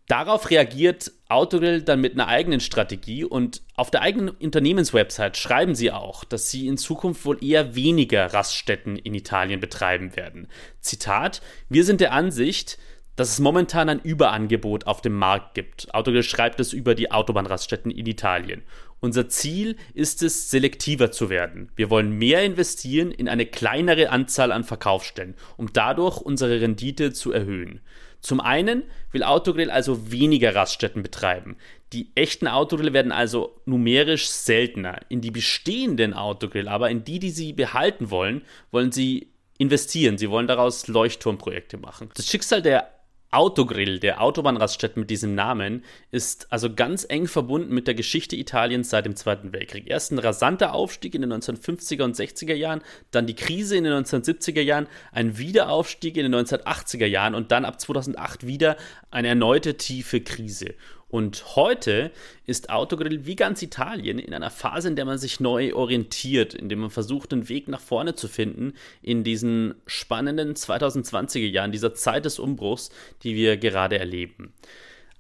Speaker 1: darauf reagiert Autogrill dann mit einer eigenen Strategie und auf der eigenen Unternehmenswebsite schreiben sie auch, dass sie in Zukunft wohl eher weniger Raststätten in Italien betreiben werden. Zitat: Wir sind der Ansicht, dass es momentan ein Überangebot auf dem Markt gibt. Autogrill schreibt es über die Autobahnraststätten in Italien. Unser Ziel ist es, selektiver zu werden. Wir wollen mehr investieren in eine kleinere Anzahl an Verkaufsstellen, um dadurch unsere Rendite zu erhöhen. Zum einen will Autogrill also weniger Raststätten betreiben. Die echten Autogrill werden also numerisch seltener. In die bestehenden Autogrill, aber in die, die sie behalten wollen, wollen sie investieren. Sie wollen daraus Leuchtturmprojekte machen. Das Schicksal der Autogrill, der Autobahnraststätte mit diesem Namen, ist also ganz eng verbunden mit der Geschichte Italiens seit dem Zweiten Weltkrieg. Erst ein rasanter Aufstieg in den 1950er und 60er Jahren, dann die Krise in den 1970er Jahren, ein Wiederaufstieg in den 1980er Jahren und dann ab 2008 wieder eine erneute tiefe Krise. Und heute ist Autogrill wie ganz Italien in einer Phase, in der man sich neu orientiert, in der man versucht, einen Weg nach vorne zu finden in diesen spannenden 2020er Jahren, dieser Zeit des Umbruchs, die wir gerade erleben.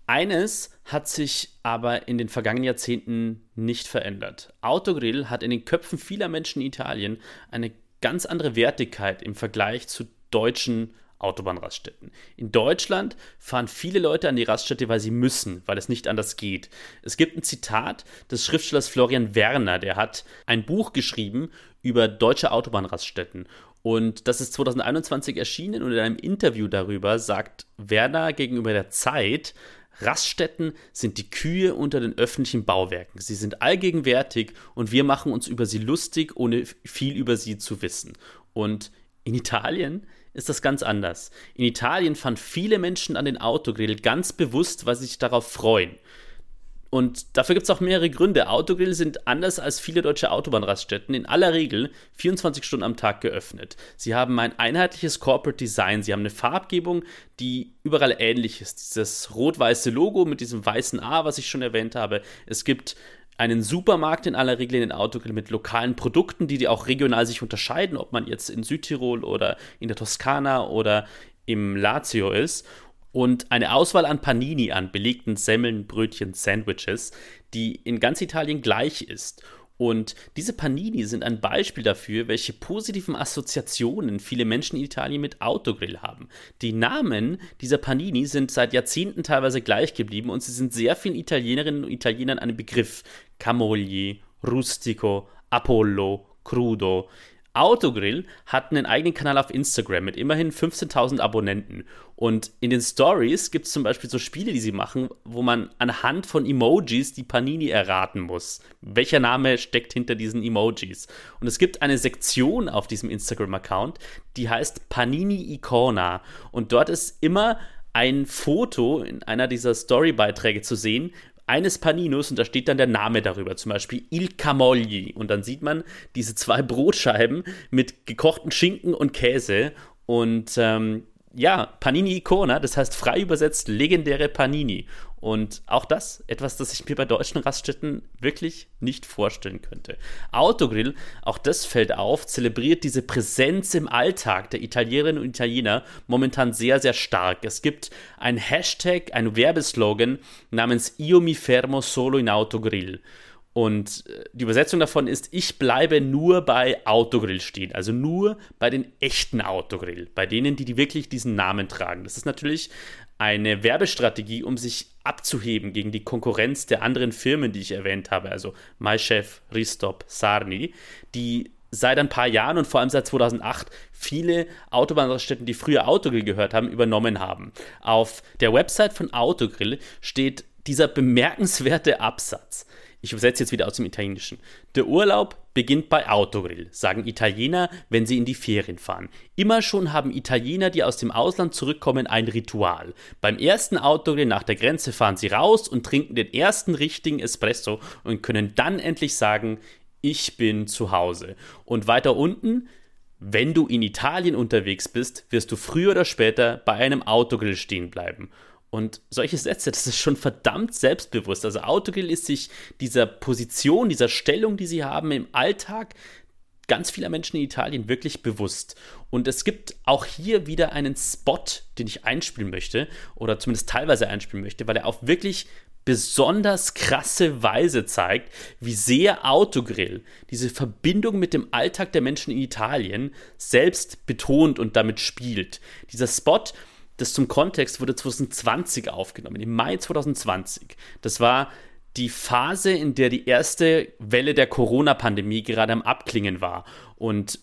Speaker 1: Eines hat sich aber in den vergangenen Jahrzehnten nicht verändert. Autogrill hat in den Köpfen vieler Menschen in Italien eine ganz andere Wertigkeit im Vergleich zu deutschen Autobahnraststätten. In Deutschland fahren viele Leute an die Raststätte, weil sie müssen, weil es nicht anders geht. Es gibt ein Zitat des Schriftstellers Florian Werner, der hat ein Buch geschrieben über deutsche Autobahnraststätten. Und das ist 2021 erschienen und in einem Interview darüber sagt Werner gegenüber der Zeit, Raststätten sind die Kühe unter den öffentlichen Bauwerken. Sie sind allgegenwärtig und wir machen uns über sie lustig, ohne viel über sie zu wissen. Und in Italien ist das ganz anders. In Italien fahren viele Menschen an den Autogrill ganz bewusst, weil sie sich darauf freuen. Und dafür gibt es auch mehrere Gründe. Autogrill sind anders als viele deutsche Autobahnraststätten in aller Regel 24 Stunden am Tag geöffnet. Sie haben ein einheitliches Corporate Design. Sie haben eine Farbgebung, die überall ähnlich ist. Dieses rot-weiße Logo mit diesem weißen A, was ich schon erwähnt habe. Es gibt einen Supermarkt in aller Regel in den Autogrill mit lokalen Produkten, die, die auch regional sich unterscheiden, ob man jetzt in Südtirol oder in der Toskana oder im Lazio ist und eine Auswahl an Panini, an belegten Semmeln, Brötchen, Sandwiches, die in ganz Italien gleich ist. Und diese Panini sind ein Beispiel dafür, welche positiven Assoziationen viele Menschen in Italien mit Autogrill haben. Die Namen dieser Panini sind seit Jahrzehnten teilweise gleich geblieben und sie sind sehr vielen Italienerinnen und Italienern ein Begriff. Camogli, Rustico, Apollo, Crudo. Autogrill hat einen eigenen Kanal auf Instagram mit immerhin 15.000 Abonnenten. Und in den Stories gibt es zum Beispiel so Spiele, die sie machen, wo man anhand von Emojis die Panini erraten muss. Welcher Name steckt hinter diesen Emojis? Und es gibt eine Sektion auf diesem Instagram-Account, die heißt Panini Icona. Und dort ist immer ein Foto in einer dieser Story-Beiträge zu sehen, eines Paninos und da steht dann der Name darüber, zum Beispiel Il Camogli. Und dann sieht man diese zwei Brotscheiben mit gekochten Schinken und Käse. Und ähm, ja, Panini Icona, das heißt frei übersetzt legendäre Panini. Und auch das, etwas, das ich mir bei deutschen Raststätten wirklich nicht vorstellen könnte. Autogrill, auch das fällt auf, zelebriert diese Präsenz im Alltag der Italienerinnen und Italiener momentan sehr, sehr stark. Es gibt ein Hashtag, ein Werbeslogan namens Io mi fermo solo in Autogrill. Und äh, die Übersetzung davon ist, ich bleibe nur bei Autogrill stehen, also nur bei den echten Autogrill, bei denen, die, die wirklich diesen Namen tragen. Das ist natürlich eine Werbestrategie, um sich abzuheben gegen die Konkurrenz der anderen Firmen, die ich erwähnt habe, also MyChef, Ristop, Sarni, die seit ein paar Jahren und vor allem seit 2008 viele Autobahnraststätten, die früher Autogrill gehört haben, übernommen haben. Auf der Website von Autogrill steht dieser bemerkenswerte Absatz. Ich übersetze jetzt wieder aus dem Italienischen. Der Urlaub beginnt bei Autogrill, sagen Italiener, wenn sie in die Ferien fahren. Immer schon haben Italiener, die aus dem Ausland zurückkommen, ein Ritual. Beim ersten Autogrill nach der Grenze fahren sie raus und trinken den ersten richtigen Espresso und können dann endlich sagen, ich bin zu Hause. Und weiter unten, wenn du in Italien unterwegs bist, wirst du früher oder später bei einem Autogrill stehen bleiben. Und solche Sätze, das ist schon verdammt selbstbewusst. Also Autogrill ist sich dieser Position, dieser Stellung, die sie haben im Alltag, ganz vieler Menschen in Italien wirklich bewusst. Und es gibt auch hier wieder einen Spot, den ich einspielen möchte, oder zumindest teilweise einspielen möchte, weil er auf wirklich besonders krasse Weise zeigt, wie sehr Autogrill diese Verbindung mit dem Alltag der Menschen in Italien selbst betont und damit spielt. Dieser Spot, das zum Kontext wurde 2020 aufgenommen, im Mai 2020. Das war die Phase, in der die erste Welle der Corona-Pandemie gerade am Abklingen war. Und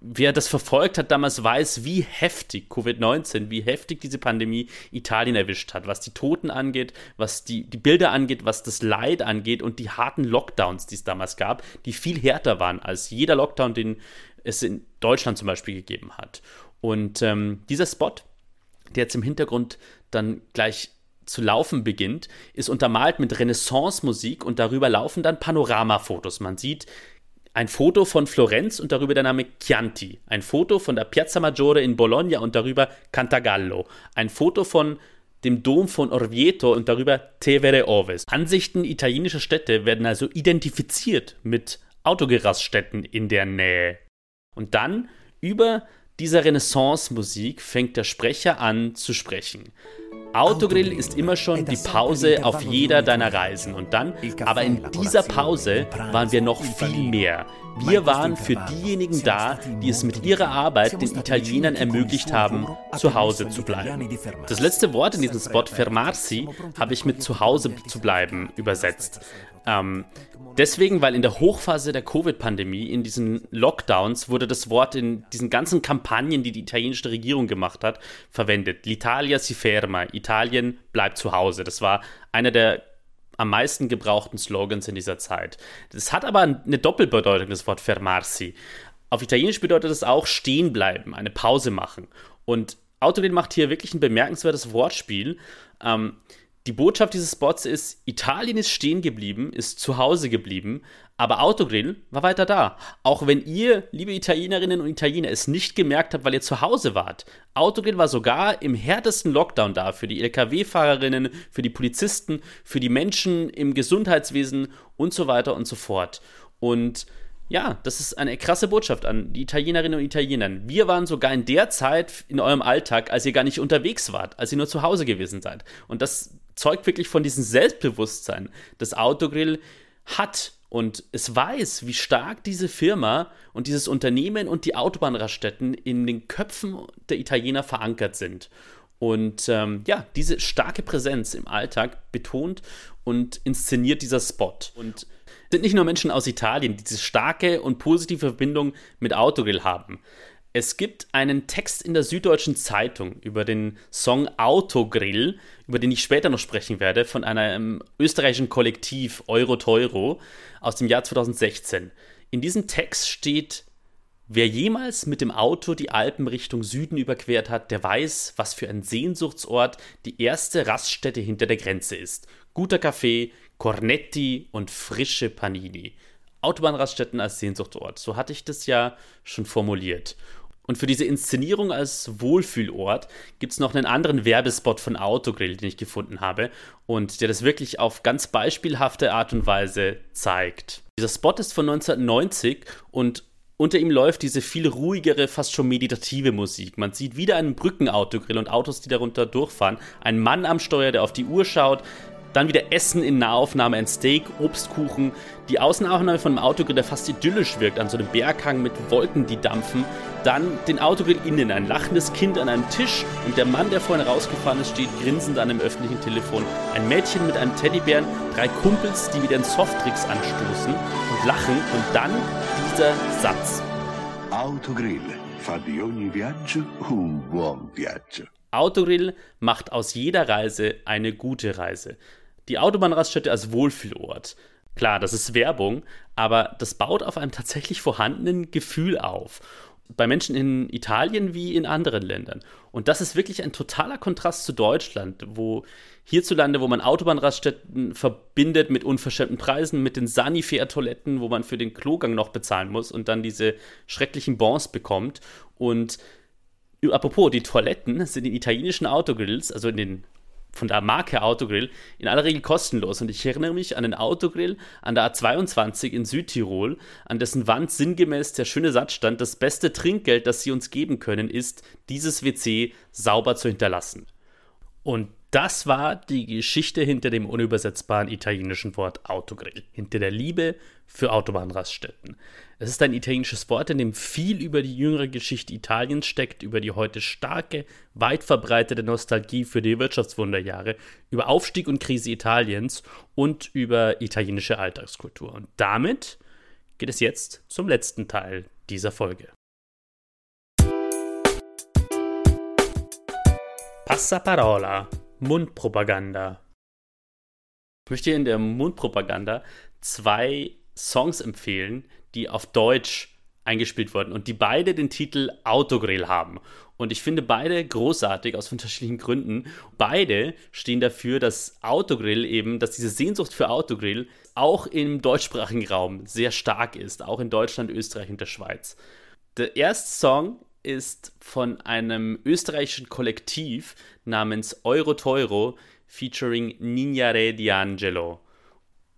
Speaker 1: wer das verfolgt hat damals, weiß, wie heftig Covid-19, wie heftig diese Pandemie Italien erwischt hat, was die Toten angeht, was die, die Bilder angeht, was das Leid angeht und die harten Lockdowns, die es damals gab, die viel härter waren als jeder Lockdown, den es in Deutschland zum Beispiel gegeben hat. Und ähm, dieser Spot, der jetzt im Hintergrund dann gleich zu laufen beginnt, ist untermalt mit Renaissance-Musik und darüber laufen dann Panoramafotos. Man sieht ein Foto von Florenz und darüber der Name Chianti. Ein Foto von der Piazza Maggiore in Bologna und darüber Cantagallo. Ein Foto von dem Dom von Orvieto und darüber Tevere Oves. Ansichten italienischer Städte werden also identifiziert mit Autogeraststätten in der Nähe. Und dann über dieser Renaissance-Musik fängt der Sprecher an zu sprechen. Autogrill ist immer schon die Pause auf jeder deiner Reisen und dann, aber in dieser Pause waren wir noch viel mehr. Wir waren für diejenigen da, die es mit ihrer Arbeit den Italienern ermöglicht haben, zu Hause zu bleiben. Das letzte Wort in diesem Spot, fermarsi, habe ich mit zu Hause zu bleiben übersetzt. Ähm, deswegen, weil in der Hochphase der Covid-Pandemie, in diesen Lockdowns, wurde das Wort in diesen ganzen Kampagnen, die die italienische Regierung gemacht hat, verwendet. L'Italia si ferma, Italien bleibt zu Hause. Das war einer der am meisten gebrauchten Slogans in dieser Zeit. Das hat aber eine Doppelbedeutung, das Wort fermarsi. Auf Italienisch bedeutet es auch stehen bleiben, eine Pause machen. Und Autorin macht hier wirklich ein bemerkenswertes Wortspiel. Ähm, Die Botschaft dieses Spots ist, Italien ist stehen geblieben, ist zu Hause geblieben, aber Autogrill war weiter da. Auch wenn ihr, liebe Italienerinnen und Italiener, es nicht gemerkt habt, weil ihr zu Hause wart. Autogrill war sogar im härtesten Lockdown da für die Lkw-Fahrerinnen, für die Polizisten, für die Menschen im Gesundheitswesen und so weiter und so fort. Und ja, das ist eine krasse Botschaft an die Italienerinnen und Italiener. Wir waren sogar in der Zeit in eurem Alltag, als ihr gar nicht unterwegs wart, als ihr nur zu Hause gewesen seid. Und das zeugt wirklich von diesem Selbstbewusstsein, das Autogrill hat und es weiß, wie stark diese Firma und dieses Unternehmen und die Autobahnraststätten in den Köpfen der Italiener verankert sind. Und ähm, ja, diese starke Präsenz im Alltag betont und inszeniert dieser Spot. Und sind nicht nur Menschen aus Italien, die diese starke und positive Verbindung mit Autogrill haben. Es gibt einen Text in der Süddeutschen Zeitung über den Song Autogrill, über den ich später noch sprechen werde, von einem österreichischen Kollektiv Euro Teuro aus dem Jahr 2016. In diesem Text steht, wer jemals mit dem Auto die Alpen Richtung Süden überquert hat, der weiß, was für ein Sehnsuchtsort die erste Raststätte hinter der Grenze ist. Guter Kaffee, Cornetti und frische Panini. Autobahnraststätten als Sehnsuchtsort. So hatte ich das ja schon formuliert. Und für diese Inszenierung als Wohlfühlort gibt es noch einen anderen Werbespot von Autogrill, den ich gefunden habe und der das wirklich auf ganz beispielhafte Art und Weise zeigt. Dieser Spot ist von 1990 und unter ihm läuft diese viel ruhigere, fast schon meditative Musik. Man sieht wieder einen Brückenautogrill und Autos, die darunter durchfahren. Ein Mann am Steuer, der auf die Uhr schaut, dann wieder Essen in Nahaufnahme, ein Steak, Obstkuchen. Die Außenaufnahme von einem Autogrill, der fast idyllisch wirkt, an so einem Berghang mit Wolken, die dampfen. Dann den Autogrill innen, ein lachendes Kind an einem Tisch und der Mann, der vorhin rausgefahren ist, steht grinsend an einem öffentlichen Telefon. Ein Mädchen mit einem Teddybären, drei Kumpels, die wieder in Softtricks anstoßen und lachen und dann dieser Satz.
Speaker 3: Autogrill fa di ogni viaggio un buon viaggio.
Speaker 1: Autogrill macht aus jeder Reise eine gute Reise die Autobahnraststätte als Wohlfühlort. Klar, das ist Werbung, aber das baut auf einem tatsächlich vorhandenen Gefühl auf. Bei Menschen in Italien wie in anderen Ländern. Und das ist wirklich ein totaler Kontrast zu Deutschland, wo hierzulande, wo man Autobahnraststätten verbindet mit unverschämten Preisen, mit den Sanifair-Toiletten, wo man für den Klogang noch bezahlen muss und dann diese schrecklichen Bons bekommt. Und apropos, die Toiletten sind in italienischen Autogrills, also in den von der Marke Autogrill in aller Regel kostenlos. Und ich erinnere mich an den Autogrill an der A22 in Südtirol, an dessen Wand sinngemäß der schöne Satz stand, das beste Trinkgeld, das sie uns geben können, ist, dieses WC sauber zu hinterlassen. Und das war die Geschichte hinter dem unübersetzbaren italienischen Wort Autogrill, hinter der Liebe für Autobahnraststätten. Es ist ein italienisches Wort, in dem viel über die jüngere Geschichte Italiens steckt, über die heute starke, weit verbreitete Nostalgie für die Wirtschaftswunderjahre, über Aufstieg und Krise Italiens und über italienische Alltagskultur. Und damit geht es jetzt zum letzten Teil dieser Folge. Passaparola Mundpropaganda. Ich möchte in der Mundpropaganda zwei Songs empfehlen, die auf Deutsch eingespielt wurden und die beide den Titel Autogrill haben. Und ich finde beide großartig aus unterschiedlichen Gründen. Beide stehen dafür, dass Autogrill eben, dass diese Sehnsucht für Autogrill auch im deutschsprachigen Raum sehr stark ist, auch in Deutschland, Österreich und der Schweiz. Der erste Song ist von einem österreichischen Kollektiv namens Euro Teuro featuring Nignare D'Angelo.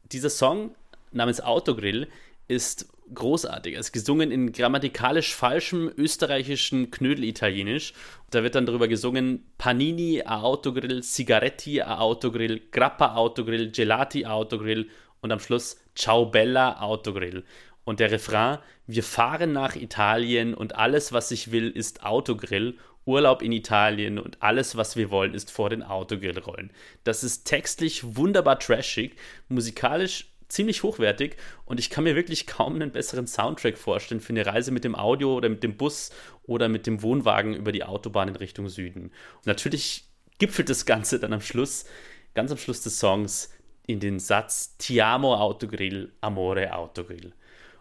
Speaker 1: Dieser Song namens Autogrill ist großartig. Er ist gesungen in grammatikalisch falschem österreichischen Knödel-Italienisch. Da wird dann darüber gesungen: Panini a Autogrill, Sigaretti a Autogrill, Grappa Autogrill, Gelati Autogrill und am Schluss Ciao Bella Autogrill. Und der Refrain, wir fahren nach Italien und alles, was ich will, ist Autogrill, Urlaub in Italien und alles, was wir wollen, ist vor den Autogrill rollen. Das ist textlich wunderbar trashig, musikalisch ziemlich hochwertig und ich kann mir wirklich kaum einen besseren Soundtrack vorstellen für eine Reise mit dem Audio oder mit dem Bus oder mit dem Wohnwagen über die Autobahn in Richtung Süden. Und natürlich gipfelt das Ganze dann am Schluss, ganz am Schluss des Songs, in den Satz Ti amo Autogrill, amore Autogrill.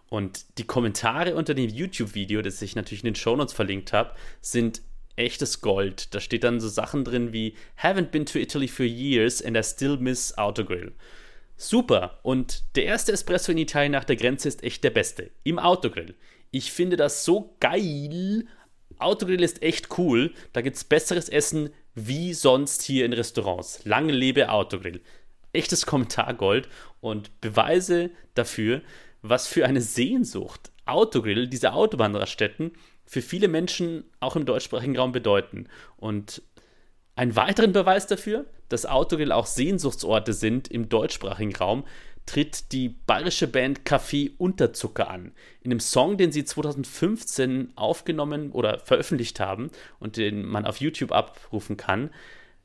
Speaker 1: Und die Kommentare unter dem YouTube-Video, das ich natürlich in den Shownotes verlinkt habe, sind echtes Gold. Da steht dann so Sachen drin wie Haven't been to Italy for years and I still miss Autogrill. Super. Und der erste Espresso in Italien nach der Grenze ist echt der beste. Im Autogrill. Ich finde das so geil. Autogrill ist echt cool. Da gibt es besseres Essen wie sonst hier in Restaurants. Lange lebe Autogrill. Echtes Kommentargold und Beweise dafür, was für eine Sehnsucht Autogrill, diese Autobahnraststätten, für viele Menschen auch im deutschsprachigen Raum bedeuten. Und einen weiteren Beweis dafür, dass Autogrill auch Sehnsuchtsorte sind im deutschsprachigen Raum, tritt die bayerische Band Café Unterzucker an. In einem Song, den sie 2015 aufgenommen oder veröffentlicht haben und den man auf YouTube abrufen kann,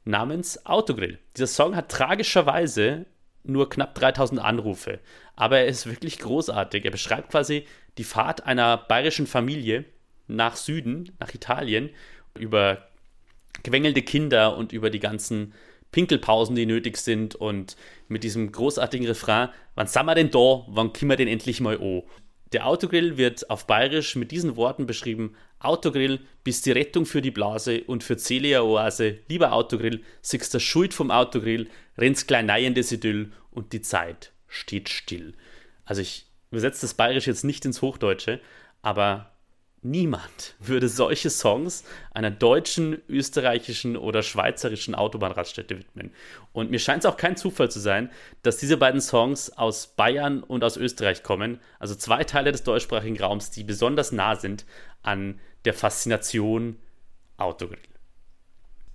Speaker 1: namens Autogrill. Dieser Song hat tragischerweise nur knapp 3000 Anrufe, aber er ist wirklich großartig. Er beschreibt quasi die Fahrt einer bayerischen Familie nach Süden, nach Italien, über quengelnde Kinder und über die ganzen Pinkelpausen, die nötig sind und mit diesem großartigen Refrain, wann sind wir denn da, wann können wir denn endlich mal an? Der Autogrill wird auf Bayerisch mit diesen Worten beschrieben: Autogrill bist die Rettung für die Blase und für Celia Oase. Lieber Autogrill, siehst der Schuld vom Autogrill, rennst klein neiendes Idyll und die Zeit steht still. Also ich übersetze das Bayerisch jetzt nicht ins Hochdeutsche, aber Niemand würde solche Songs einer deutschen, österreichischen oder schweizerischen Autobahnraststätte widmen. Und mir scheint es auch kein Zufall zu sein, dass diese beiden Songs aus Bayern und aus Österreich kommen, also zwei Teile des deutschsprachigen Raums, die besonders nah sind an der Faszination Autogrill.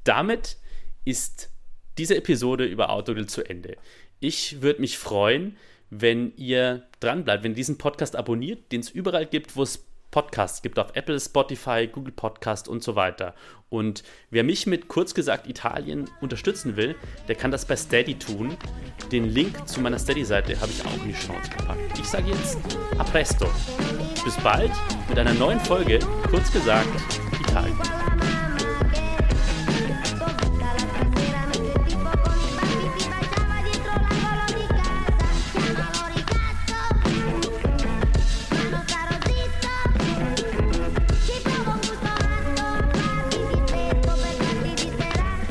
Speaker 1: Damit ist diese Episode über Autogrill zu Ende. Ich würde mich freuen, wenn ihr dranbleibt, wenn ihr diesen Podcast abonniert, den es überall gibt, wo es Podcasts gibt auf Apple, Spotify, Google Podcast und so weiter. Und wer mich mit kurz gesagt Italien unterstützen will, der kann das bei Steady tun. Den Link zu meiner Steady-Seite habe ich auch in die Chance gepackt. Ich sage jetzt a presto. Bis bald mit einer neuen Folge, kurz gesagt Italien.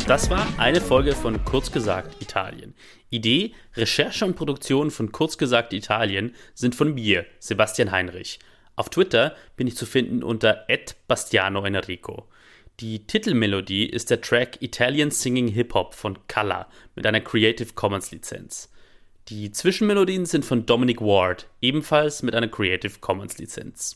Speaker 1: Das war eine Folge von Kurz gesagt Italien. Idee, Recherche und Produktion von Kurz gesagt Italien sind von mir, Sebastian Heinrich. Auf Twitter bin ich zu finden unter @bastiano_enrico. Die Titelmelodie ist der Track Italian Singing Hip Hop von Kalla mit einer Creative Commons Lizenz. Die Zwischenmelodien sind von Dominic Ward, ebenfalls mit einer Creative Commons Lizenz.